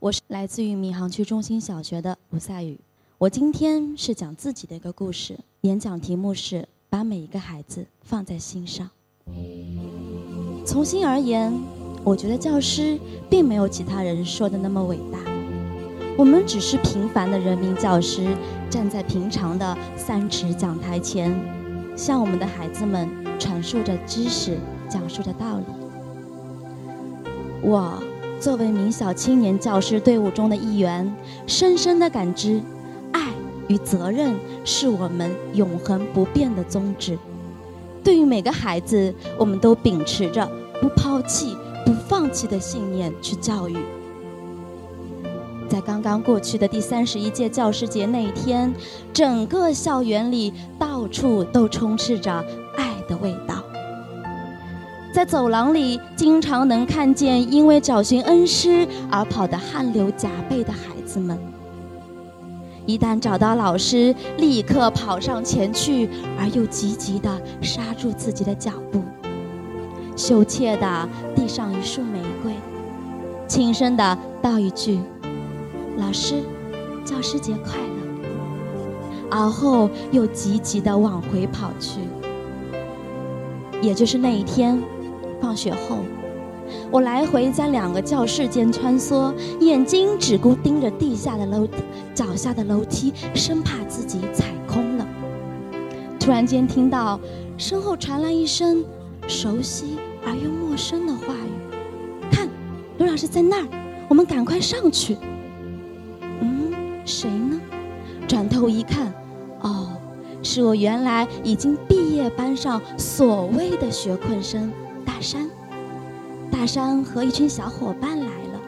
我是来自于闵行区中心小学的吴赛宇。我今天是讲自己的一个故事，演讲题目是“把每一个孩子放在心上”。从心而言，我觉得教师并没有其他人说的那么伟大。我们只是平凡的人民教师，站在平常的三尺讲台前，向我们的孩子们传授着知识，讲述着道理。我。作为名小青年教师队伍中的一员，深深的感知，爱与责任是我们永恒不变的宗旨。对于每个孩子，我们都秉持着不抛弃、不放弃的信念去教育。在刚刚过去的第三十一届教师节那一天，整个校园里到处都充斥着爱的味道。在走廊里，经常能看见因为找寻恩师而跑得汗流浃背的孩子们。一旦找到老师，立刻跑上前去，而又急急地刹住自己的脚步，羞怯地递上一束玫瑰，轻声地道一句：“老师，教师节快乐。”而后又急急地往回跑去。也就是那一天。放学后，我来回在两个教室间穿梭，眼睛只顾盯着地下的楼、脚下的楼梯，生怕自己踩空了。突然间听到身后传来一声熟悉而又陌生的话语：“看，刘老师在那儿，我们赶快上去。”嗯，谁呢？转头一看，哦，是我原来已经毕业班上所谓的学困生。大山，大山和一群小伙伴来了。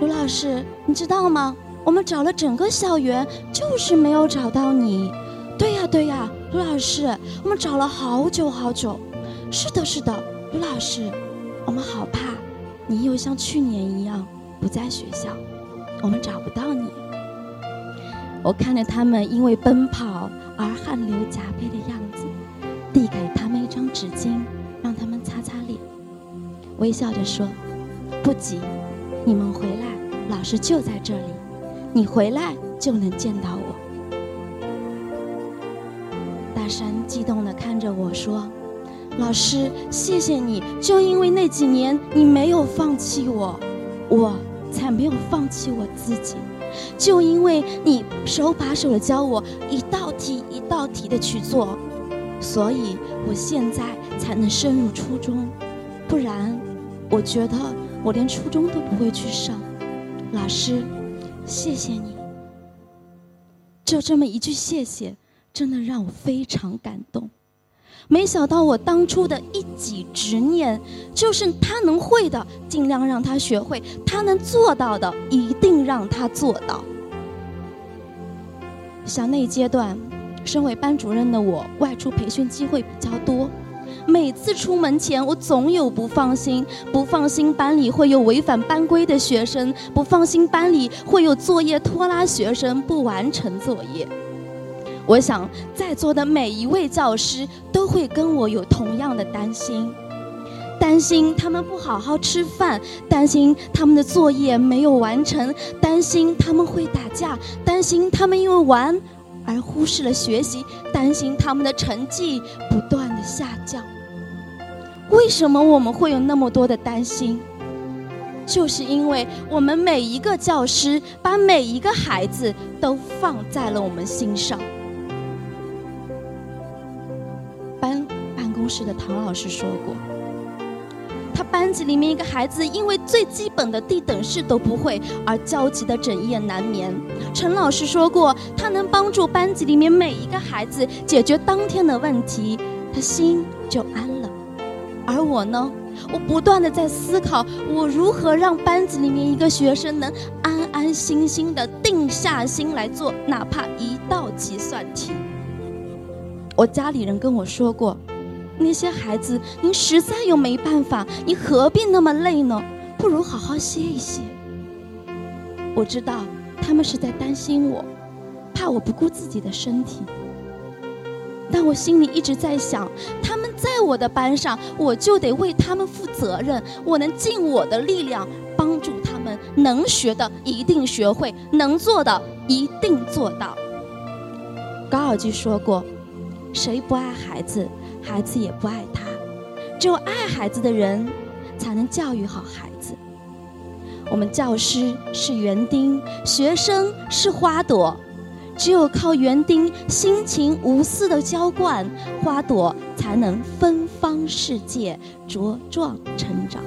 卢老师，你知道吗？我们找了整个校园，就是没有找到你。对呀，对呀，卢老师，我们找了好久好久。是的，是的，卢老师，我们好怕你又像去年一样不在学校，我们找不到你。我看着他们因为奔跑而汗流浃背的样子，递给他们一张纸巾。让他们擦擦脸微笑着说：“不急，你们回来，老师就在这里。你回来就能见到我。”大山激动地看着我说：“老师，谢谢你！就因为那几年你没有放弃我，我才没有放弃我自己。就因为你手把手的教我一道题一道题的去做，所以我现在才能升入初中，不然……”我觉得我连初中都不会去上，老师，谢谢你。就这么一句谢谢，真的让我非常感动。没想到我当初的一己执念，就是他能会的，尽量让他学会；他能做到的，一定让他做到。想那阶段，身为班主任的我，外出培训机会比较多。每次出门前，我总有不放心，不放心班里会有违反班规的学生，不放心班里会有作业拖拉学生不完成作业。我想，在座的每一位教师都会跟我有同样的担心：担心他们不好好吃饭，担心他们的作业没有完成，担心他们会打架，担心他们因为玩。而忽视了学习，担心他们的成绩不断的下降。为什么我们会有那么多的担心？就是因为我们每一个教师把每一个孩子都放在了我们心上。班办公室的唐老师说过。班级里面一个孩子因为最基本的地等式都不会而焦急的整夜难眠。陈老师说过，他能帮助班级里面每一个孩子解决当天的问题，他心就安了。而我呢，我不断的在思考，我如何让班级里面一个学生能安安心心的定下心来做哪怕一道计算题。我家里人跟我说过。那些孩子，您实在又没办法，你何必那么累呢？不如好好歇一歇。我知道他们是在担心我，怕我不顾自己的身体。但我心里一直在想，他们在我的班上，我就得为他们负责任。我能尽我的力量帮助他们们能学的一定学会，能做的一定做到。高尔基说过：“谁不爱孩子，孩子也不爱他。只有爱孩子的人，才能教育好孩子。”我们教师是园丁，学生是花朵，只有靠园丁辛勤无私的浇灌，花朵才能芬芳世界，茁壮成长。